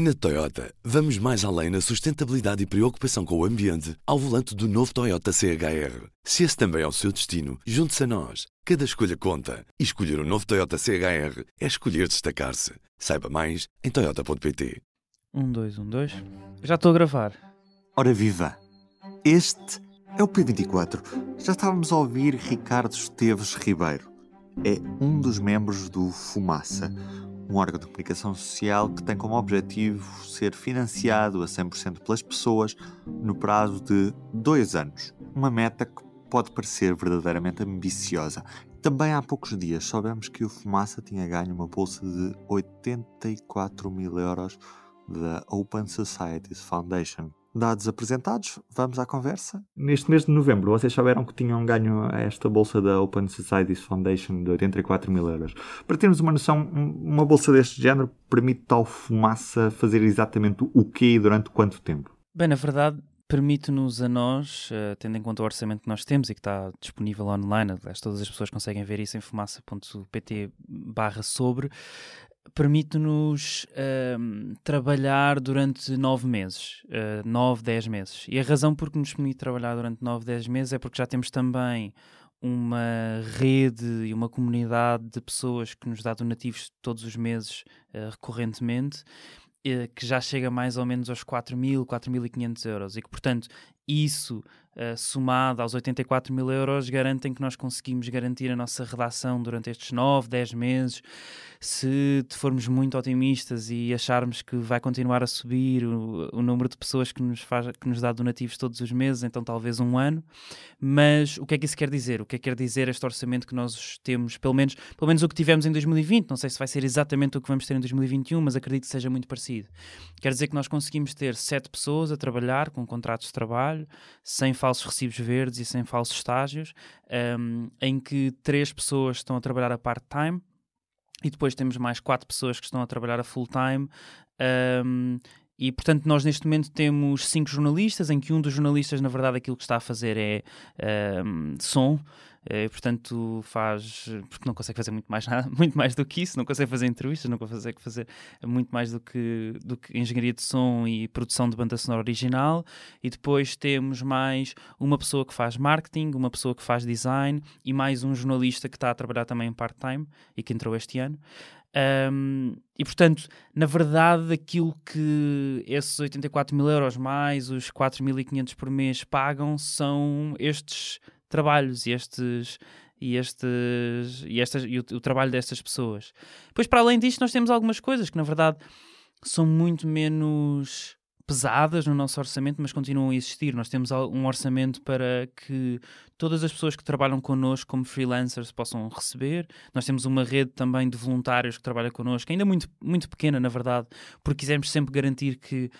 Na Toyota, vamos mais além na sustentabilidade e preocupação com o ambiente ao volante do novo Toyota CHR. Se esse também é o seu destino, junte-se a nós. Cada escolha conta. E escolher o um novo Toyota CHR é escolher destacar-se. Saiba mais em Toyota.pt. Um, dois, um, dois. Já estou a gravar. Ora viva! Este é o P24. Já estávamos a ouvir Ricardo Esteves Ribeiro. É um dos membros do Fumaça um órgão de comunicação social que tem como objetivo ser financiado a 100% pelas pessoas no prazo de dois anos. Uma meta que pode parecer verdadeiramente ambiciosa. Também há poucos dias soubemos que o Fumaça tinha ganho uma bolsa de 84 mil euros da Open Societies Foundation. Dados apresentados, vamos à conversa. Neste mês de novembro, vocês souberam que tinham ganho esta bolsa da Open Societies Foundation de 84 mil euros. Para termos uma noção, uma bolsa deste género permite tal fumaça fazer exatamente o quê e durante quanto tempo? Bem, na verdade, permite-nos a nós, uh, tendo em conta o orçamento que nós temos e que está disponível online, aliás, todas as pessoas conseguem ver isso em fumaça.pt barra sobre, permite-nos uh, trabalhar durante nove meses, uh, nove, dez meses. E a razão por que nos permite trabalhar durante nove, dez meses é porque já temos também uma rede e uma comunidade de pessoas que nos dá donativos todos os meses uh, recorrentemente eh, que já chega mais ou menos aos 4.000, 4.500 euros e que, portanto, isso uh, somado aos 84 mil euros garantem que nós conseguimos garantir a nossa redação durante estes 9, 10 meses. Se formos muito otimistas e acharmos que vai continuar a subir o, o número de pessoas que nos, faz, que nos dá donativos todos os meses, então talvez um ano. Mas o que é que isso quer dizer? O que é que quer dizer este orçamento que nós temos, pelo menos, pelo menos o que tivemos em 2020? Não sei se vai ser exatamente o que vamos ter em 2021, mas acredito que seja muito parecido. Quer dizer que nós conseguimos ter sete pessoas a trabalhar com contratos de trabalho, sem falsos recibos verdes e sem falsos estágios, um, em que três pessoas estão a trabalhar a part-time e depois temos mais quatro pessoas que estão a trabalhar a full-time. Um, e, portanto, nós neste momento temos cinco jornalistas, em que um dos jornalistas, na verdade, aquilo que está a fazer é um, som, e, eh, portanto, faz. Porque não consegue fazer muito mais, nada, muito mais do que isso, não consegue fazer entrevistas, não consegue fazer muito mais do que, do que engenharia de som e produção de banda sonora original. E depois temos mais uma pessoa que faz marketing, uma pessoa que faz design e mais um jornalista que está a trabalhar também part-time e que entrou este ano. Um, e portanto, na verdade, aquilo que esses 84 mil euros mais os 4.500 por mês pagam são estes trabalhos e estes e, estes, e, estas, e o, o, trabalho destas pessoas. Depois, para além disto, nós temos algumas coisas que, na verdade, são muito menos pesadas no nosso orçamento, mas continuam a existir. Nós temos um orçamento para que todas as pessoas que trabalham connosco como freelancers possam receber. Nós temos uma rede também de voluntários que trabalham connosco, ainda muito, muito pequena, na verdade, porque quisemos sempre garantir que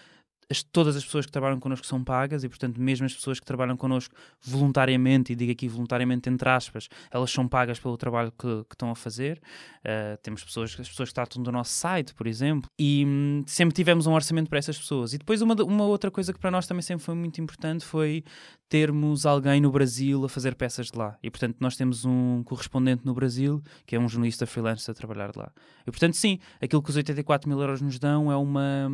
as, todas as pessoas que trabalham connosco são pagas e, portanto, mesmo as pessoas que trabalham connosco voluntariamente, e digo aqui voluntariamente entre aspas, elas são pagas pelo trabalho que, que estão a fazer. Uh, temos pessoas, as pessoas que tratam do nosso site, por exemplo, e hum, sempre tivemos um orçamento para essas pessoas. E depois, uma, uma outra coisa que para nós também sempre foi muito importante foi termos alguém no Brasil a fazer peças de lá. E, portanto, nós temos um correspondente no Brasil, que é um jornalista freelance a trabalhar de lá. E, portanto, sim, aquilo que os 84 mil euros nos dão é uma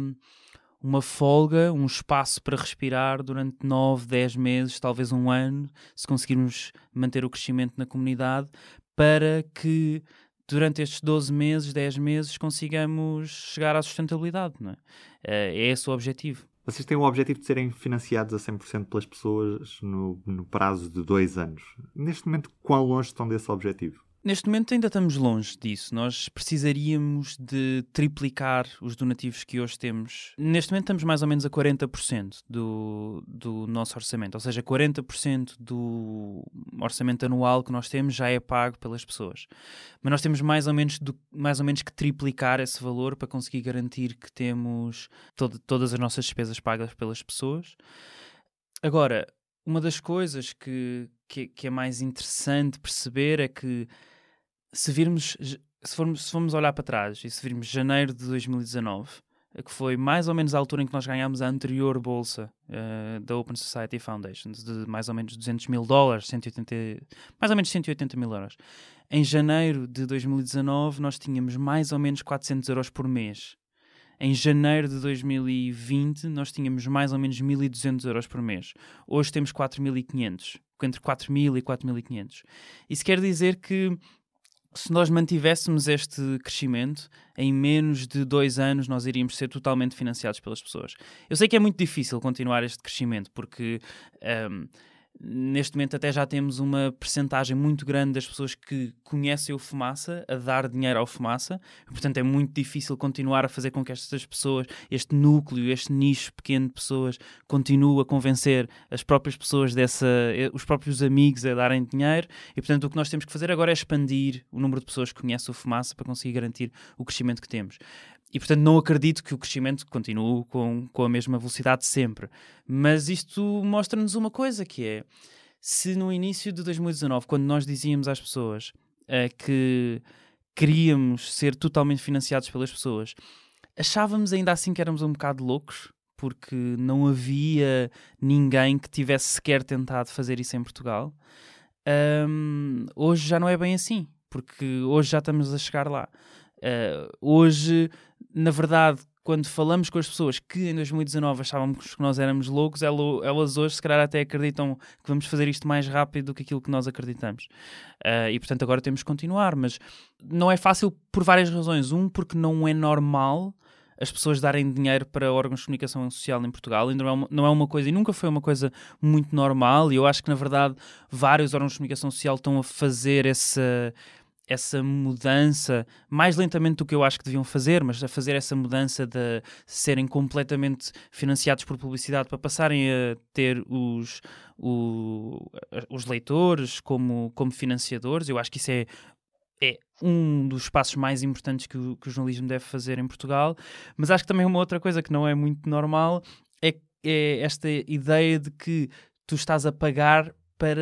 uma folga, um espaço para respirar durante 9, 10 meses, talvez um ano, se conseguirmos manter o crescimento na comunidade, para que durante estes 12 meses, 10 meses, consigamos chegar à sustentabilidade. Não é? Eh, é esse o objetivo. Vocês têm o objetivo de serem financiados a 100% pelas pessoas no, no prazo de dois anos. Neste momento, quão longe estão desse objetivo? Neste momento ainda estamos longe disso. Nós precisaríamos de triplicar os donativos que hoje temos. Neste momento estamos mais ou menos a 40% do, do nosso orçamento. Ou seja, 40% do orçamento anual que nós temos já é pago pelas pessoas. Mas nós temos mais ou menos, do, mais ou menos que triplicar esse valor para conseguir garantir que temos todo, todas as nossas despesas pagas pelas pessoas. Agora, uma das coisas que, que, que é mais interessante perceber é que se virmos, se formos, se formos olhar para trás e se virmos janeiro de 2019, eh, que foi mais ou menos a altura em que nós ganhámos a anterior bolsa uh, da Open Society Foundation, de mais ou menos 200 mil dólares, 180, mais ou menos 180 mil euros. Em janeiro de 2019, nós tínhamos mais ou menos 400 euros por mês. em janeiro de 2020 nós tínhamos mais ou menos 1.200 euros por mês. Hoje temos 4.500, entre 4.000 e 4.500. Isso quer dizer que se nós mantivéssemos este crescimento, em menos de dois anos nós iríamos ser totalmente financiados pelas pessoas. Eu sei que é muito difícil continuar este crescimento, porque um, Neste momento até já temos uma percentagem muito grande das pessoas que conhecem o Fumaça a dar dinheiro ao Fumaça. Portanto, é muito difícil continuar a fazer com que estas pessoas, este núcleo, este nicho pequeno de pessoas, continue a convencer as próprias pessoas dessa, eh, os próprios amigos a darem dinheiro. E, portanto, o que nós temos que fazer agora é expandir o número de pessoas que conhecem o Fumaça para conseguir garantir o crescimento que temos. E, portanto, não acredito que o crescimento continue com, com a mesma velocidade sempre. Mas isto mostra-nos uma coisa, que é, se no início de 2019, quando nós dizíamos às pessoas uh, que queríamos ser totalmente financiados pelas pessoas, achávamos ainda assim que éramos um bocado loucos, porque não havia ninguém que tivesse sequer tentado fazer isso em Portugal. Um, hoje já não é bem assim, porque hoje já estamos a chegar lá. Uh, hoje na verdade, quando falamos com as pessoas que em 2019 achávamos que nós éramos loucos, elas hoje se calhar até acreditam que vamos fazer isto mais rápido do que aquilo que nós acreditamos. Uh, e portanto agora temos que continuar, mas não é fácil por várias razões. Um, porque não é normal as pessoas darem dinheiro para órgãos de comunicação social em Portugal. Ainda não é, uma, não é uma coisa, e nunca foi uma coisa muito normal, e eu acho que na verdade vários órgãos de comunicação social estão a fazer essa essa mudança mais lentamente do que eu acho que deviam fazer, mas a fazer essa mudança de serem completamente financiados por publicidade para passarem a ter os, o, os leitores como, como financiadores. Eu acho que isso é, é um dos passos mais importantes que o, que o jornalismo deve fazer em Portugal. Mas acho que também uma outra coisa que não é muito normal é, é esta ideia de que tu estás a pagar para,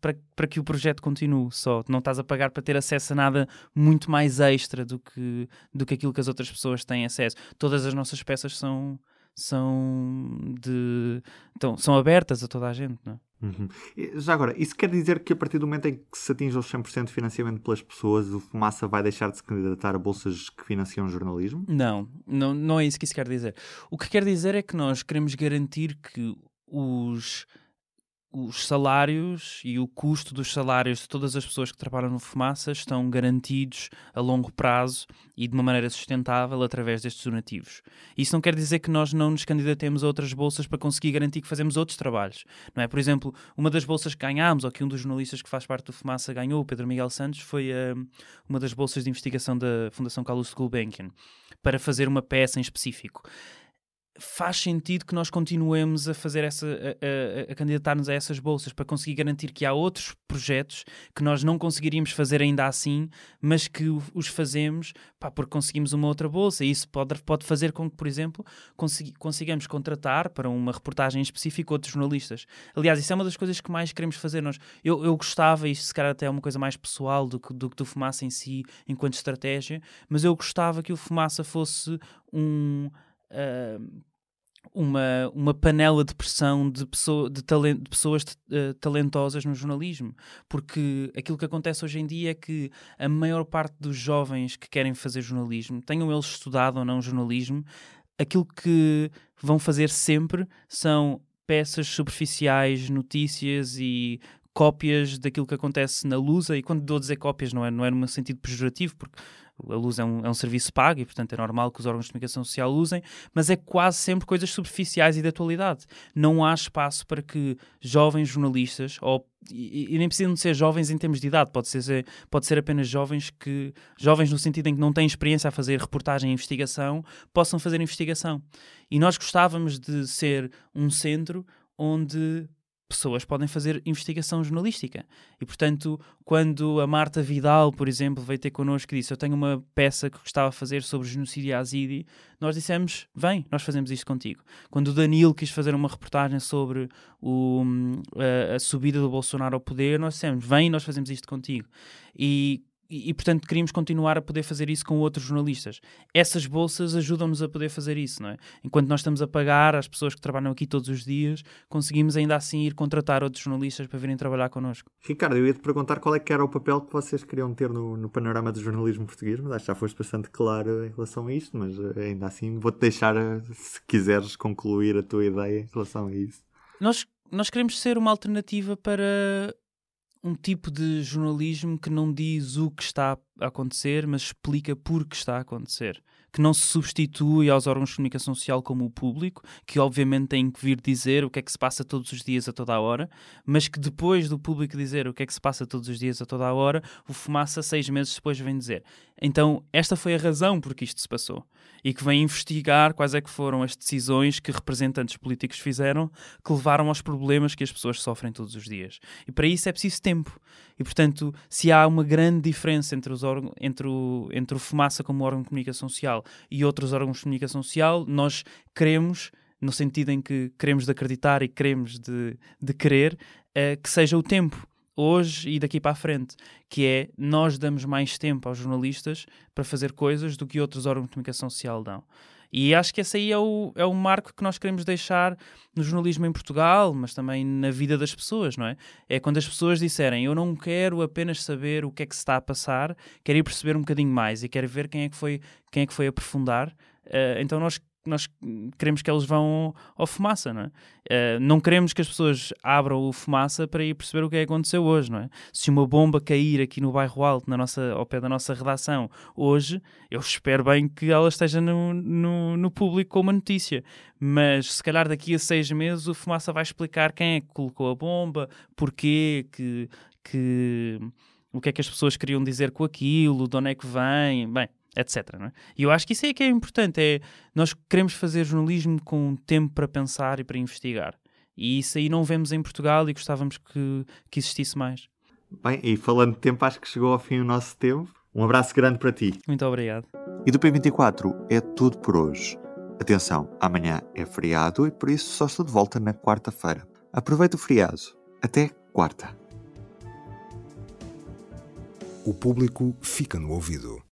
para, para que o projeto continue só. Não estás a pagar para ter acesso a nada muito mais extra do que, do que aquilo que as outras pessoas têm acesso. Todas as nossas peças são, são, de, então, são abertas a toda a gente, não é? Uhum. Já agora, isso quer dizer que a partir do momento em que se atinge os 100% de financiamento pelas pessoas, o Fumaça vai deixar de se candidatar a bolsas que financiam o jornalismo? Não, não, não é isso que isso quer dizer. O que quer dizer é que nós queremos garantir que os os salários e o custo dos salários de todas as pessoas que trabalham no Fumaça estão garantidos a longo prazo e de uma maneira sustentável através destes donativos. Isso não quer dizer que nós não nos candidatemos a outras bolsas para conseguir garantir que fazemos outros trabalhos. Não é? Por exemplo, uma das bolsas que ganhámos, ou que um dos jornalistas que faz parte do Fumaça ganhou, o Pedro Miguel Santos, foi uh, uma das bolsas de investigação da Fundação Carlos Gulbenkian, para fazer uma peça em específico faz sentido que nós continuemos a fazer essa a, a, a candidatar-nos a essas bolsas para conseguir garantir que há outros projetos que nós não conseguiríamos fazer ainda assim, mas que os fazemos pá, porque conseguimos uma outra bolsa. E isso pode, pode fazer com que, por exemplo, consigamos contratar para uma reportagem específica outros jornalistas. Aliás, isso é uma das coisas que mais queremos fazer nós. Eu, eu gostava, isto se calhar até é uma coisa mais pessoal do que do, do Fumaça em si, enquanto estratégia, mas eu gostava que o Fumaça fosse um uh, uma, uma panela de pressão de, pessoa, de, talent, de pessoas uh, talentosas no jornalismo. Porque aquilo que acontece hoje em dia é que a maior parte dos jovens que querem fazer jornalismo, tenham eles estudado ou não jornalismo, aquilo que vão fazer sempre são peças superficiais, notícias e cópias daquilo que acontece na Lusa. E quando dou a dizer cópias, não é, não é no sentido pejorativo, porque a luz é um, é um serviço pago e, portanto, é normal que os órgãos de comunicação social usem, mas é quase sempre coisas superficiais e de atualidade. Não há espaço para que jovens jornalistas, ou, e, e nem precisam de ser jovens em termos de idade, pode ser, pode ser apenas jovens que, jovens no sentido em que não têm experiência a fazer reportagem e investigação, possam fazer investigação. E nós gostávamos de ser um centro onde pessoas podem fazer investigação jornalística. E, portanto, quando a Marta Vidal, por exemplo, veio ter connosco e disse eu tenho uma peça que gostava de fazer sobre genocídio azidi, nós dissemos, vem, nós fazemos isto contigo. Quando o Danilo quis fazer uma reportagem sobre o, a, a subida do Bolsonaro ao poder, nós dissemos, vem, nós fazemos isto contigo. E e, e, portanto queríamos continuar a poder fazer isso com outros jornalistas. Essas bolsas ajudam-nos a poder fazer isso, não é? Enquanto nós estamos a pagar às pessoas que trabalham aqui todos os dias, conseguimos ainda assim ir contratar outros jornalistas para virem trabalhar connosco. Ricardo, eu ia te perguntar qual é que era o papel que vocês queriam ter no, no panorama do jornalismo português, mas acho que já foste bastante claro em relação a isto, mas eh, ainda assim vou-te deixar, eh, se quiseres, concluir a tua ideia em relação a isso. Nós, nós queremos ser uma alternativa para um tipo de jornalismo que não diz o que está a acontecer, mas explica por que está a acontecer. Que não se substitui aos órgãos de comunicação social como o público, que obviamente têm que vir dizer o que é que se passa todos os dias a toda a hora, mas que depois do público dizer o que é que se passa todos os dias a toda a hora, o Fumaça, seis meses depois, vem dizer. Então, esta foi a razão por que isto se passou. E que vem investigar quais é que foram as decisões que representantes políticos fizeram que levaram aos problemas que as pessoas sofrem todos os dias. E para isso é preciso tempo. E, portanto, se há uma grande diferença entre, os entre, o, entre o Fumaça como órgão de comunicação social e outros órgãos de comunicação social, nós queremos, no sentido em que queremos de acreditar e queremos de, de querer, uh, que seja o tempo hoje e daqui para a frente, que é nós damos mais tempo aos jornalistas para fazer coisas do que outros órgãos de comunicação social dão. E acho que esse aí é o, é o marco que nós queremos deixar no jornalismo em Portugal, mas também na vida das pessoas, não é? É quando as pessoas disserem eu não quero apenas saber o que é que se está a passar, quero ir perceber um bocadinho mais e quero ver quem é que foi, quem é que foi aprofundar. Uh, então nós nós queremos que eles vão ao fumaça, não é? Uh, não queremos que as pessoas abram o fumaça para ir perceber o que é que aconteceu hoje, não é? Se uma bomba cair aqui no bairro Alto, na nossa, ao pé da nossa redação, hoje, eu espero bem que ela esteja no, no, no público com uma notícia. Mas se calhar daqui a seis meses o fumaça vai explicar quem é que colocou a bomba, porquê, que, que, o que é que as pessoas queriam dizer com aquilo, de onde é que vem. Bem, etc. É? E eu acho que isso é que é importante, é nós queremos fazer jornalismo com tempo para pensar e para investigar. E isso aí não vemos em Portugal e gostávamos que, que existisse mais. Bem, e falando de tempo, acho que chegou ao fim o nosso tempo. Um abraço grande para ti. Muito obrigado. E do P24 é tudo por hoje. Atenção, amanhã é feriado e por isso só estou de volta na quarta-feira. Aproveita o feriado. Até quarta. O público fica no ouvido.